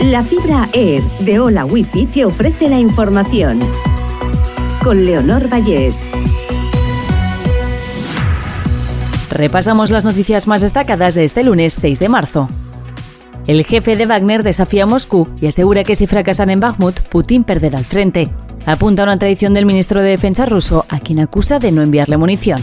La fibra Air de Hola Wifi te ofrece la información. Con Leonor Vallés. Repasamos las noticias más destacadas de este lunes 6 de marzo. El jefe de Wagner desafía a Moscú y asegura que si fracasan en Bakhmut, Putin perderá el frente. Apunta una traición del ministro de Defensa ruso, a quien acusa de no enviarle munición.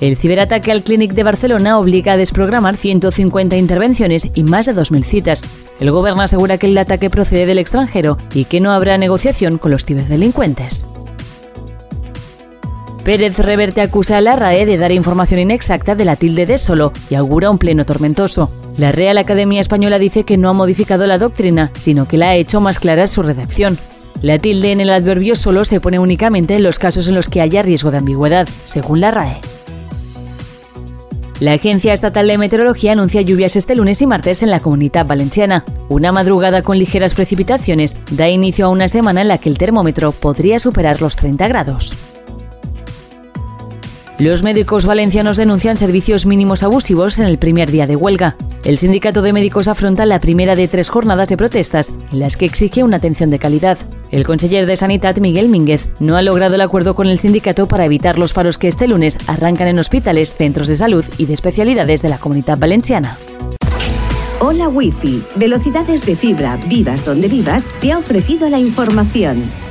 El ciberataque al Clinic de Barcelona obliga a desprogramar 150 intervenciones y más de 2.000 citas. El gobierno asegura que el ataque procede del extranjero y que no habrá negociación con los ciberdelincuentes. Pérez Reverte acusa a la RAE de dar información inexacta de la tilde de solo y augura un pleno tormentoso. La Real Academia Española dice que no ha modificado la doctrina, sino que la ha hecho más clara su redacción. La tilde en el adverbio solo se pone únicamente en los casos en los que haya riesgo de ambigüedad, según la RAE. La Agencia Estatal de Meteorología anuncia lluvias este lunes y martes en la comunidad valenciana. Una madrugada con ligeras precipitaciones da inicio a una semana en la que el termómetro podría superar los 30 grados. Los médicos valencianos denuncian servicios mínimos abusivos en el primer día de huelga. El sindicato de médicos afronta la primera de tres jornadas de protestas en las que exige una atención de calidad. El conseller de Sanidad, Miguel Mínguez, no ha logrado el acuerdo con el sindicato para evitar los paros que este lunes arrancan en hospitales, centros de salud y de especialidades de la comunidad valenciana. Hola Wi-Fi, velocidades de fibra, vivas donde vivas, te ha ofrecido la información.